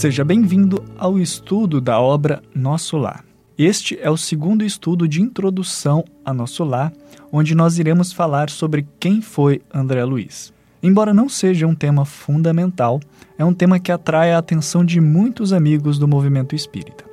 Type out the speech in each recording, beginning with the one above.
Seja bem-vindo ao estudo da obra Nosso Lar. Este é o segundo estudo de introdução a Nosso Lar, onde nós iremos falar sobre quem foi André Luiz. Embora não seja um tema fundamental, é um tema que atrai a atenção de muitos amigos do movimento espírita.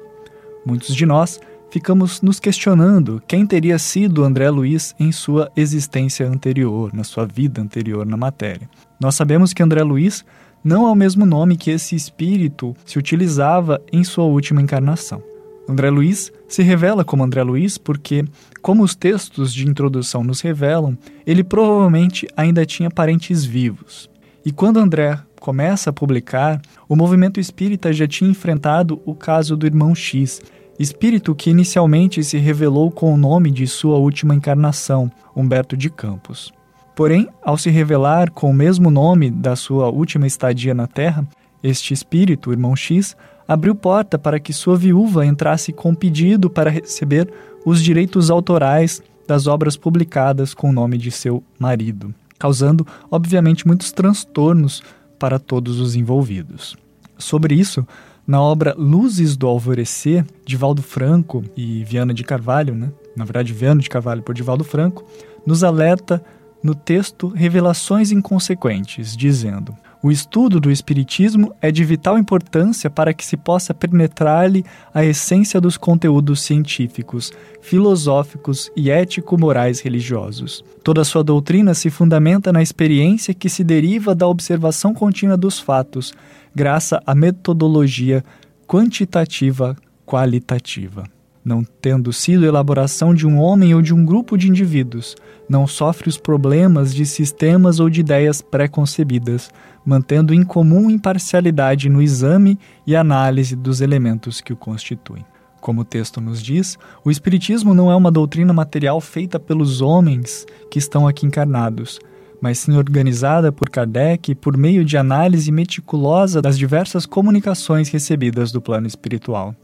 Muitos de nós ficamos nos questionando quem teria sido André Luiz em sua existência anterior, na sua vida anterior na matéria. Nós sabemos que André Luiz não é o mesmo nome que esse espírito se utilizava em sua última encarnação. André Luiz se revela como André Luiz porque, como os textos de introdução nos revelam, ele provavelmente ainda tinha parentes vivos. E quando André começa a publicar, o movimento espírita já tinha enfrentado o caso do irmão X, espírito que inicialmente se revelou com o nome de sua última encarnação, Humberto de Campos. Porém, ao se revelar com o mesmo nome da sua última estadia na Terra, este espírito, o irmão X, abriu porta para que sua viúva entrasse com pedido para receber os direitos autorais das obras publicadas com o nome de seu marido, causando, obviamente, muitos transtornos para todos os envolvidos. Sobre isso, na obra Luzes do Alvorecer, de Valdo Franco e Viana de Carvalho, né? na verdade, Viana de Carvalho por Divaldo Franco, nos alerta no texto Revelações Inconsequentes, dizendo: O estudo do Espiritismo é de vital importância para que se possa penetrar-lhe a essência dos conteúdos científicos, filosóficos e ético-morais religiosos. Toda sua doutrina se fundamenta na experiência que se deriva da observação contínua dos fatos, graças à metodologia quantitativa qualitativa não tendo sido elaboração de um homem ou de um grupo de indivíduos, não sofre os problemas de sistemas ou de ideias pré-concebidas, mantendo em comum imparcialidade no exame e análise dos elementos que o constituem. Como o texto nos diz, o Espiritismo não é uma doutrina material feita pelos homens que estão aqui encarnados, mas sim organizada por Kardec por meio de análise meticulosa das diversas comunicações recebidas do plano espiritual.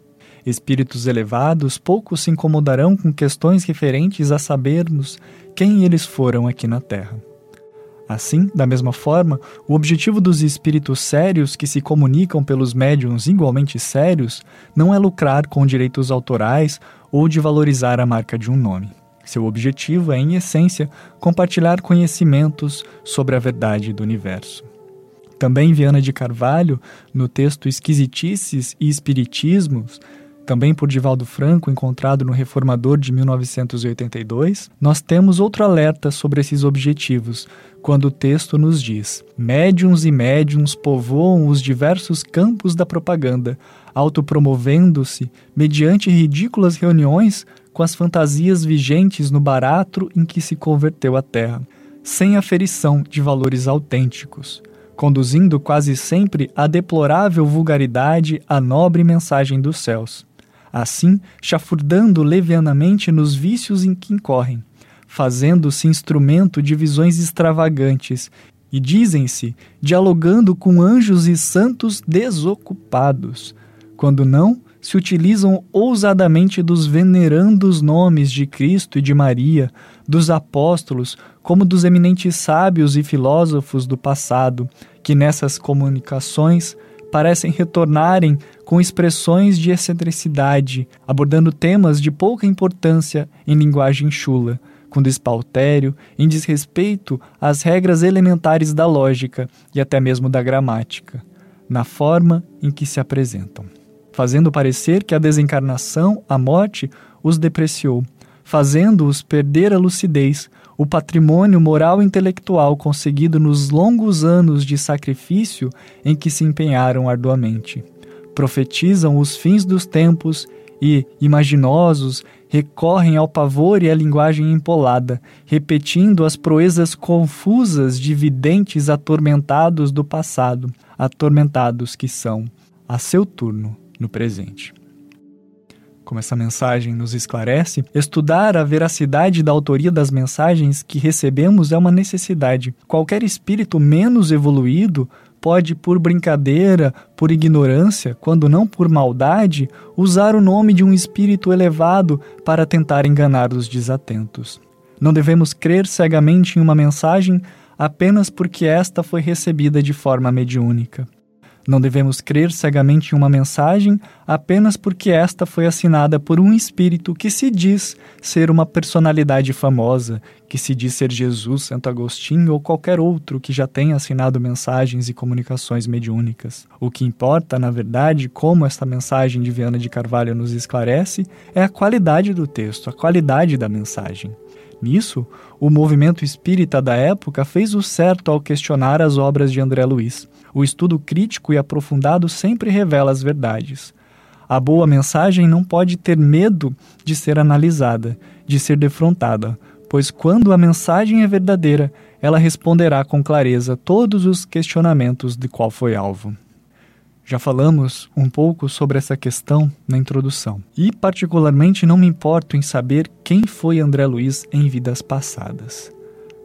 Espíritos elevados pouco se incomodarão com questões referentes a sabermos quem eles foram aqui na Terra. Assim, da mesma forma, o objetivo dos espíritos sérios que se comunicam pelos médiums igualmente sérios não é lucrar com direitos autorais ou de valorizar a marca de um nome. Seu objetivo é, em essência, compartilhar conhecimentos sobre a verdade do universo. Também Viana de Carvalho, no texto Esquisitices e Espiritismos, também por Divaldo Franco, encontrado no Reformador de 1982, nós temos outro alerta sobre esses objetivos, quando o texto nos diz: médiums e médiums povoam os diversos campos da propaganda, autopromovendo-se mediante ridículas reuniões com as fantasias vigentes no barato em que se converteu a terra, sem aferição de valores autênticos conduzindo quase sempre a deplorável vulgaridade a nobre mensagem dos céus assim chafurdando levianamente nos vícios em que incorrem, fazendo-se instrumento de visões extravagantes e dizem-se dialogando com anjos e santos desocupados, quando não se utilizam ousadamente dos venerandos nomes de Cristo e de Maria, dos apóstolos, como dos eminentes sábios e filósofos do passado, que nessas comunicações parecem retornarem com expressões de excentricidade, abordando temas de pouca importância em linguagem chula, com despautério, em desrespeito às regras elementares da lógica e até mesmo da gramática, na forma em que se apresentam, fazendo parecer que a desencarnação, a morte, os depreciou, fazendo-os perder a lucidez, o patrimônio moral e intelectual conseguido nos longos anos de sacrifício em que se empenharam arduamente. Profetizam os fins dos tempos e, imaginosos, recorrem ao pavor e à linguagem empolada, repetindo as proezas confusas de videntes atormentados do passado, atormentados que são, a seu turno, no presente como essa mensagem nos esclarece, estudar a veracidade da autoria das mensagens que recebemos é uma necessidade. Qualquer espírito menos evoluído pode, por brincadeira, por ignorância, quando não por maldade, usar o nome de um espírito elevado para tentar enganar os desatentos. Não devemos crer cegamente em uma mensagem apenas porque esta foi recebida de forma mediúnica. Não devemos crer cegamente em uma mensagem apenas porque esta foi assinada por um espírito que se diz ser uma personalidade famosa, que se diz ser Jesus, Santo Agostinho ou qualquer outro que já tenha assinado mensagens e comunicações mediúnicas. O que importa, na verdade, como esta mensagem de Viana de Carvalho nos esclarece, é a qualidade do texto, a qualidade da mensagem. Nisso, o movimento espírita da época fez o certo ao questionar as obras de André Luiz. O estudo crítico e aprofundado sempre revela as verdades. A boa mensagem não pode ter medo de ser analisada, de ser defrontada, pois quando a mensagem é verdadeira, ela responderá com clareza todos os questionamentos de qual foi alvo. Já falamos um pouco sobre essa questão na introdução. E, particularmente, não me importo em saber quem foi André Luiz em vidas passadas.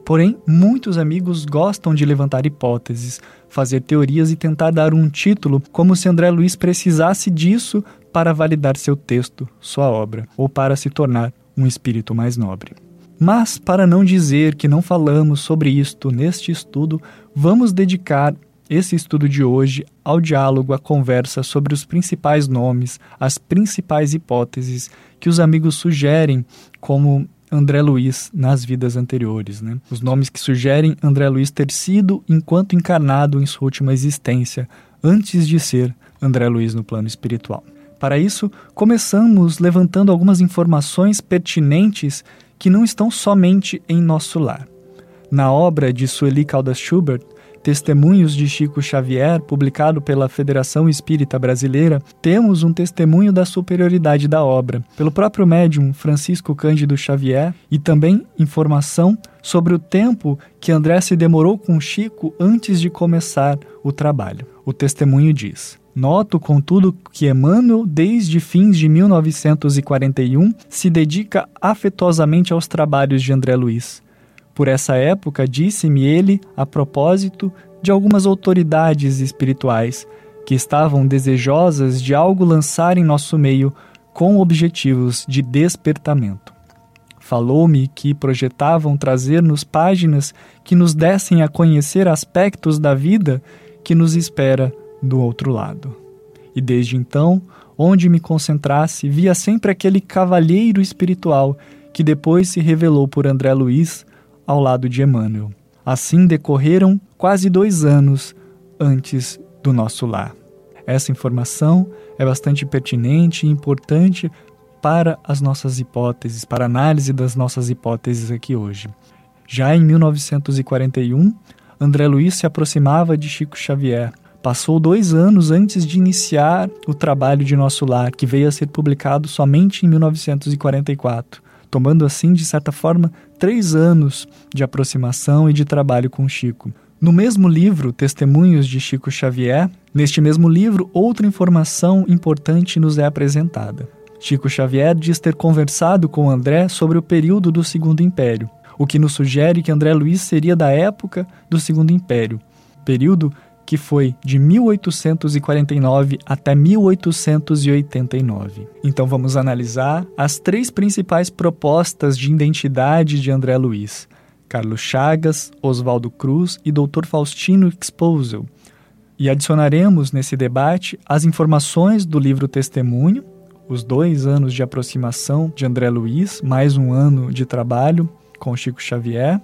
Porém, muitos amigos gostam de levantar hipóteses, fazer teorias e tentar dar um título como se André Luiz precisasse disso para validar seu texto, sua obra, ou para se tornar um espírito mais nobre. Mas, para não dizer que não falamos sobre isto neste estudo, vamos dedicar esse estudo de hoje ao diálogo, à conversa sobre os principais nomes, as principais hipóteses que os amigos sugerem como André Luiz nas vidas anteriores. Né? Os nomes que sugerem André Luiz ter sido enquanto encarnado em sua última existência, antes de ser André Luiz no plano espiritual. Para isso, começamos levantando algumas informações pertinentes que não estão somente em nosso lar. Na obra de Sueli Caldas Schubert, Testemunhos de Chico Xavier, publicado pela Federação Espírita Brasileira, temos um testemunho da superioridade da obra, pelo próprio médium Francisco Cândido Xavier, e também informação sobre o tempo que André se demorou com Chico antes de começar o trabalho. O testemunho diz: Noto, contudo, que Emmanuel, desde fins de 1941, se dedica afetuosamente aos trabalhos de André Luiz por essa época, disse-me ele, a propósito de algumas autoridades espirituais que estavam desejosas de algo lançar em nosso meio com objetivos de despertamento. Falou-me que projetavam trazer-nos páginas que nos dessem a conhecer aspectos da vida que nos espera do outro lado. E desde então, onde me concentrasse, via sempre aquele cavalheiro espiritual que depois se revelou por André Luiz ao lado de Emmanuel. Assim decorreram quase dois anos antes do nosso lar. Essa informação é bastante pertinente e importante para as nossas hipóteses, para a análise das nossas hipóteses aqui hoje. Já em 1941, André Luiz se aproximava de Chico Xavier. Passou dois anos antes de iniciar o trabalho de Nosso Lar, que veio a ser publicado somente em 1944 tomando assim, de certa forma, três anos de aproximação e de trabalho com Chico. No mesmo livro, Testemunhos de Chico Xavier, neste mesmo livro, outra informação importante nos é apresentada. Chico Xavier diz ter conversado com André sobre o período do Segundo Império, o que nos sugere que André Luiz seria da época do Segundo Império, período que foi de 1849 até 1889. Então vamos analisar as três principais propostas de identidade de André Luiz: Carlos Chagas, Oswaldo Cruz e Dr. Faustino Exposel. E adicionaremos nesse debate as informações do livro Testemunho, os dois anos de aproximação de André Luiz, mais um ano de trabalho com Chico Xavier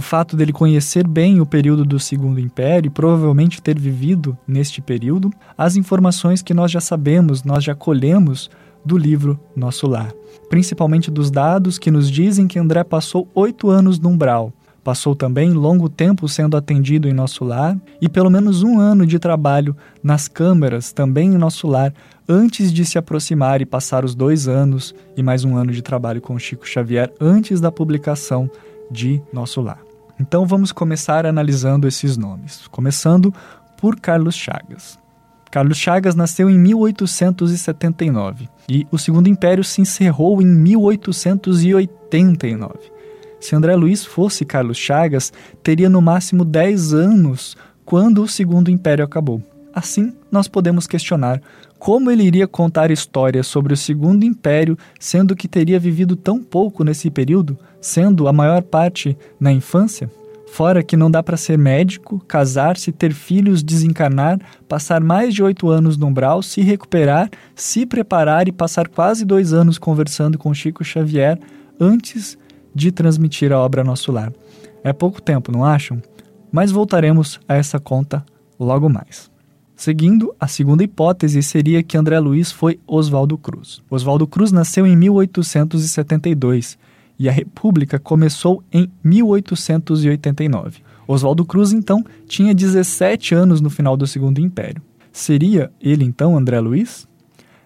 o fato dele conhecer bem o período do Segundo Império e provavelmente ter vivido neste período, as informações que nós já sabemos, nós já colhemos do livro Nosso Lar, principalmente dos dados que nos dizem que André passou oito anos no umbral, passou também longo tempo sendo atendido em nosso lar e pelo menos um ano de trabalho nas câmeras, também em nosso lar, antes de se aproximar e passar os dois anos e mais um ano de trabalho com Chico Xavier antes da publicação de nosso lar. Então vamos começar analisando esses nomes, começando por Carlos Chagas. Carlos Chagas nasceu em 1879 e o Segundo Império se encerrou em 1889. Se André Luiz fosse Carlos Chagas, teria no máximo 10 anos quando o Segundo Império acabou. Assim, nós podemos questionar como ele iria contar histórias sobre o Segundo Império, sendo que teria vivido tão pouco nesse período, sendo a maior parte na infância? Fora que não dá para ser médico, casar-se, ter filhos, desencarnar, passar mais de oito anos no umbral, se recuperar, se preparar e passar quase dois anos conversando com Chico Xavier antes de transmitir a obra Nosso Lar. É pouco tempo, não acham? Mas voltaremos a essa conta logo mais. Seguindo, a segunda hipótese seria que André Luiz foi Oswaldo Cruz. Oswaldo Cruz nasceu em 1872 e a República começou em 1889. Oswaldo Cruz, então, tinha 17 anos no final do Segundo Império. Seria ele, então, André Luiz?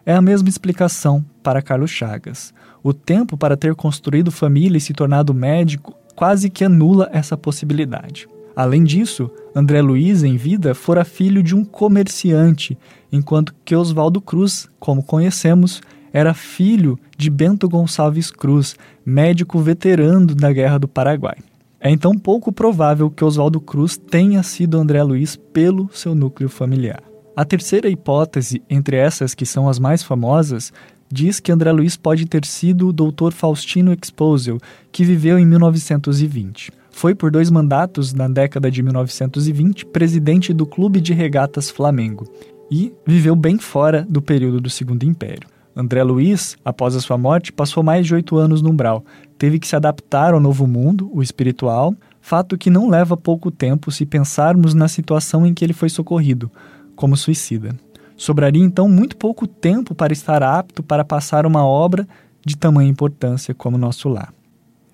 É a mesma explicação para Carlos Chagas. O tempo para ter construído família e se tornado médico quase que anula essa possibilidade. Além disso, André Luiz, em vida, fora filho de um comerciante, enquanto que Oswaldo Cruz, como conhecemos, era filho de Bento Gonçalves Cruz, médico veterano da Guerra do Paraguai. É então pouco provável que Oswaldo Cruz tenha sido André Luiz pelo seu núcleo familiar. A terceira hipótese, entre essas que são as mais famosas, diz que André Luiz pode ter sido o Dr. Faustino Exposel, que viveu em 1920. Foi por dois mandatos na década de 1920 presidente do Clube de Regatas Flamengo e viveu bem fora do período do Segundo Império. André Luiz, após a sua morte, passou mais de oito anos no umbral. Teve que se adaptar ao novo mundo, o espiritual, fato que não leva pouco tempo se pensarmos na situação em que ele foi socorrido, como suicida. Sobraria então muito pouco tempo para estar apto para passar uma obra de tamanha importância como Nosso Lar.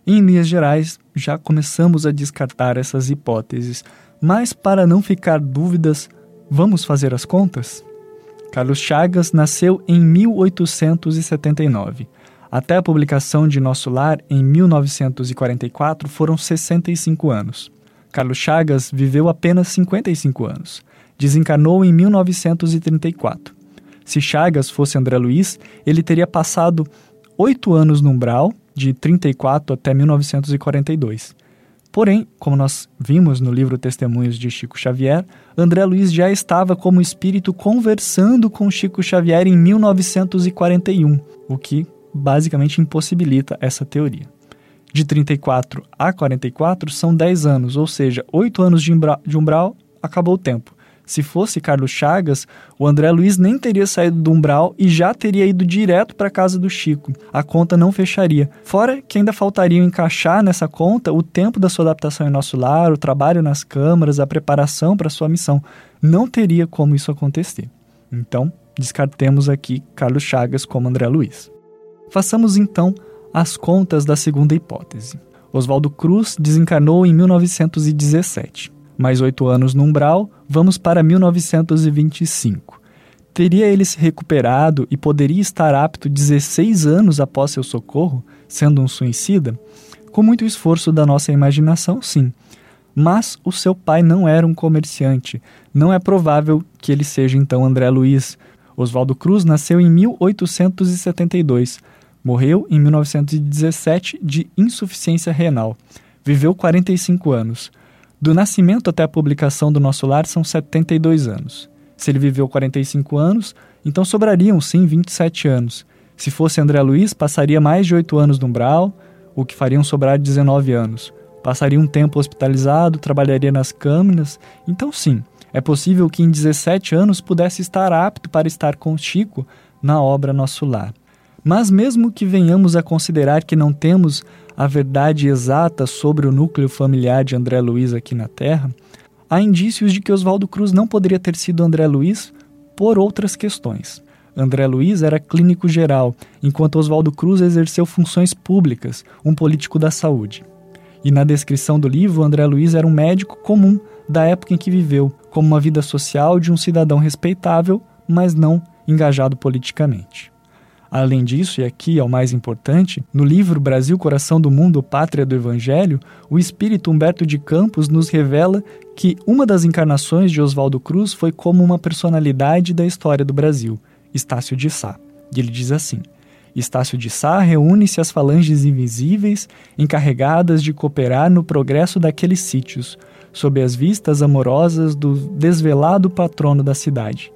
Em linhas gerais, já começamos a descartar essas hipóteses, mas para não ficar dúvidas, vamos fazer as contas? Carlos Chagas nasceu em 1879. Até a publicação de Nosso Lar, em 1944, foram 65 anos. Carlos Chagas viveu apenas 55 anos. Desencarnou em 1934. Se Chagas fosse André Luiz, ele teria passado oito anos no umbral de 34 até 1942. Porém, como nós vimos no livro Testemunhos de Chico Xavier, André Luiz já estava como espírito conversando com Chico Xavier em 1941, o que basicamente impossibilita essa teoria. De 34 a 44 são 10 anos, ou seja, 8 anos de umbral, acabou o tempo. Se fosse Carlos Chagas, o André Luiz nem teria saído do umbral e já teria ido direto para a casa do Chico. A conta não fecharia. Fora que ainda faltaria encaixar nessa conta o tempo da sua adaptação em nosso lar, o trabalho nas câmaras, a preparação para sua missão. Não teria como isso acontecer. Então, descartemos aqui Carlos Chagas como André Luiz. Façamos então as contas da segunda hipótese. Oswaldo Cruz desencarnou em 1917 mais oito anos no umbral, vamos para 1925. Teria ele se recuperado e poderia estar apto 16 anos após seu socorro, sendo um suicida? Com muito esforço da nossa imaginação, sim. Mas o seu pai não era um comerciante. Não é provável que ele seja então André Luiz. Oswaldo Cruz nasceu em 1872. Morreu em 1917 de insuficiência renal. Viveu 45 anos. Do nascimento até a publicação do Nosso Lar são 72 anos. Se ele viveu 45 anos, então sobrariam sim 27 anos. Se fosse André Luiz, passaria mais de 8 anos no umbral, o que fariam sobrar 19 anos. Passaria um tempo hospitalizado, trabalharia nas câmeras. Então, sim, é possível que em 17 anos pudesse estar apto para estar com Chico na obra Nosso Lar. Mas, mesmo que venhamos a considerar que não temos a verdade exata sobre o núcleo familiar de André Luiz aqui na Terra, há indícios de que Oswaldo Cruz não poderia ter sido André Luiz por outras questões. André Luiz era clínico geral, enquanto Oswaldo Cruz exerceu funções públicas, um político da saúde. E na descrição do livro, André Luiz era um médico comum da época em que viveu, como uma vida social de um cidadão respeitável, mas não engajado politicamente. Além disso, e aqui é o mais importante, no livro Brasil, Coração do Mundo, Pátria do Evangelho, o espírito Humberto de Campos nos revela que uma das encarnações de Oswaldo Cruz foi como uma personalidade da história do Brasil, Estácio de Sá. E ele diz assim: Estácio de Sá reúne-se às falanges invisíveis encarregadas de cooperar no progresso daqueles sítios, sob as vistas amorosas do desvelado patrono da cidade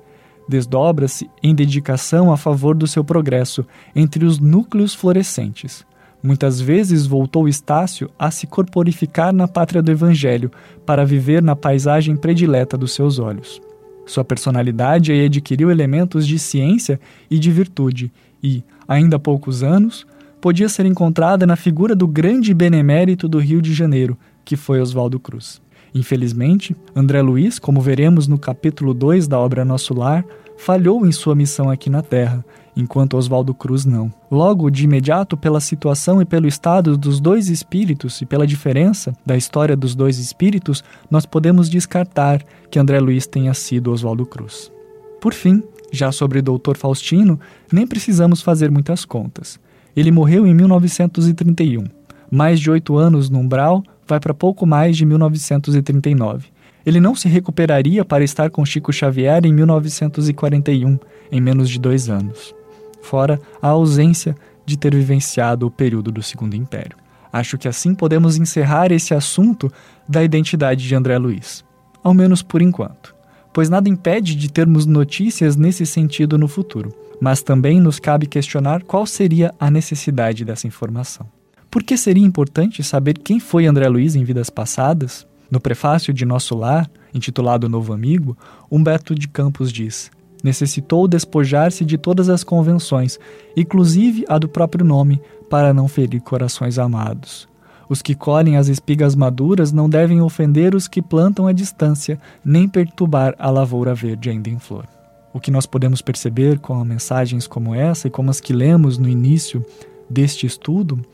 desdobra-se em dedicação a favor do seu progresso entre os núcleos florescentes. Muitas vezes voltou Estácio a se corporificar na pátria do Evangelho para viver na paisagem predileta dos seus olhos. Sua personalidade aí adquiriu elementos de ciência e de virtude, e, ainda há poucos anos, podia ser encontrada na figura do grande benemérito do Rio de Janeiro, que foi Oswaldo Cruz. Infelizmente, André Luiz, como veremos no capítulo 2 da obra Nosso Lar, falhou em sua missão aqui na Terra, enquanto Oswaldo Cruz não. Logo, de imediato, pela situação e pelo estado dos dois espíritos e pela diferença da história dos dois espíritos, nós podemos descartar que André Luiz tenha sido Oswaldo Cruz. Por fim, já sobre Dr. Faustino, nem precisamos fazer muitas contas. Ele morreu em 1931. Mais de oito anos no umbral, vai para pouco mais de 1939. Ele não se recuperaria para estar com Chico Xavier em 1941, em menos de dois anos. Fora a ausência de ter vivenciado o período do Segundo Império. Acho que assim podemos encerrar esse assunto da identidade de André Luiz, ao menos por enquanto, pois nada impede de termos notícias nesse sentido no futuro, mas também nos cabe questionar qual seria a necessidade dessa informação. Por que seria importante saber quem foi André Luiz em vidas passadas? No prefácio de Nosso Lar, intitulado Novo Amigo, Humberto de Campos diz: necessitou despojar-se de todas as convenções, inclusive a do próprio nome, para não ferir corações amados. Os que colhem as espigas maduras não devem ofender os que plantam à distância, nem perturbar a lavoura verde ainda em flor. O que nós podemos perceber com mensagens como essa e como as que lemos no início deste estudo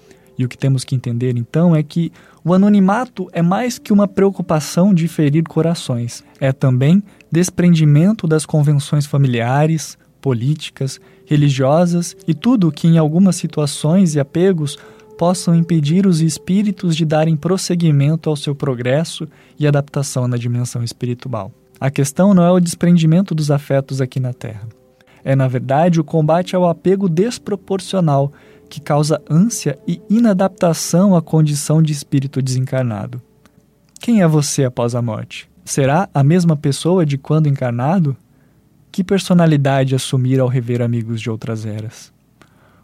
e o que temos que entender então é que o anonimato é mais que uma preocupação de ferir corações, é também desprendimento das convenções familiares, políticas, religiosas e tudo que em algumas situações e apegos possam impedir os espíritos de darem prosseguimento ao seu progresso e adaptação na dimensão espiritual. A questão não é o desprendimento dos afetos aqui na Terra. É, na verdade, o combate ao apego desproporcional que causa ânsia e inadaptação à condição de espírito desencarnado. Quem é você após a morte? Será a mesma pessoa de quando encarnado? Que personalidade assumir ao rever amigos de outras eras?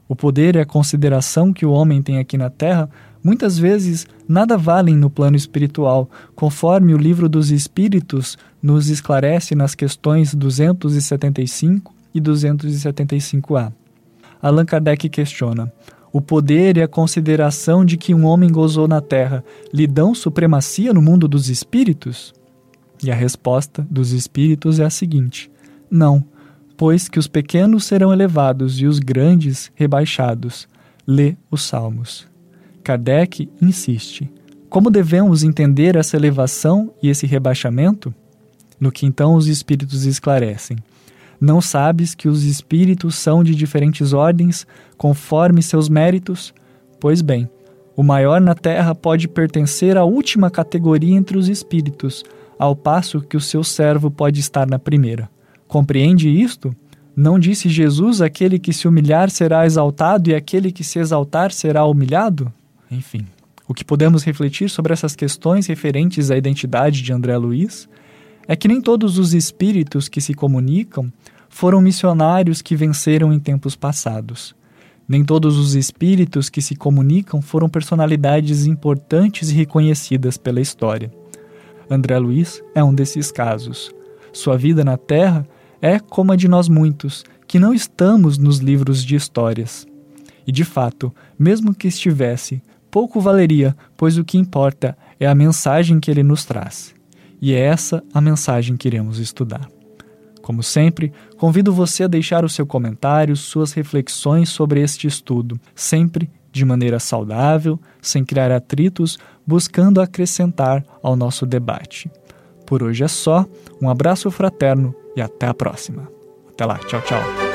O poder e a consideração que o homem tem aqui na Terra muitas vezes nada valem no plano espiritual, conforme o livro dos Espíritos nos esclarece nas questões 275 e 275A. Allan Kardec questiona: o poder e a consideração de que um homem gozou na terra lhe dão supremacia no mundo dos espíritos? E a resposta dos espíritos é a seguinte: não, pois que os pequenos serão elevados e os grandes rebaixados. Lê os Salmos. Kardec insiste: como devemos entender essa elevação e esse rebaixamento? No que então os espíritos esclarecem. Não sabes que os espíritos são de diferentes ordens, conforme seus méritos? Pois bem, o maior na terra pode pertencer à última categoria entre os espíritos, ao passo que o seu servo pode estar na primeira. Compreende isto? Não disse Jesus: aquele que se humilhar será exaltado e aquele que se exaltar será humilhado? Enfim, o que podemos refletir sobre essas questões referentes à identidade de André Luiz é que nem todos os espíritos que se comunicam foram missionários que venceram em tempos passados. Nem todos os espíritos que se comunicam foram personalidades importantes e reconhecidas pela história. André Luiz é um desses casos. Sua vida na Terra é como a de nós muitos, que não estamos nos livros de histórias. E de fato, mesmo que estivesse, pouco valeria, pois o que importa é a mensagem que ele nos traz. E é essa a mensagem que iremos estudar. Como sempre, convido você a deixar o seu comentário, suas reflexões sobre este estudo, sempre de maneira saudável, sem criar atritos, buscando acrescentar ao nosso debate. Por hoje é só, um abraço fraterno e até a próxima. Até lá, tchau, tchau.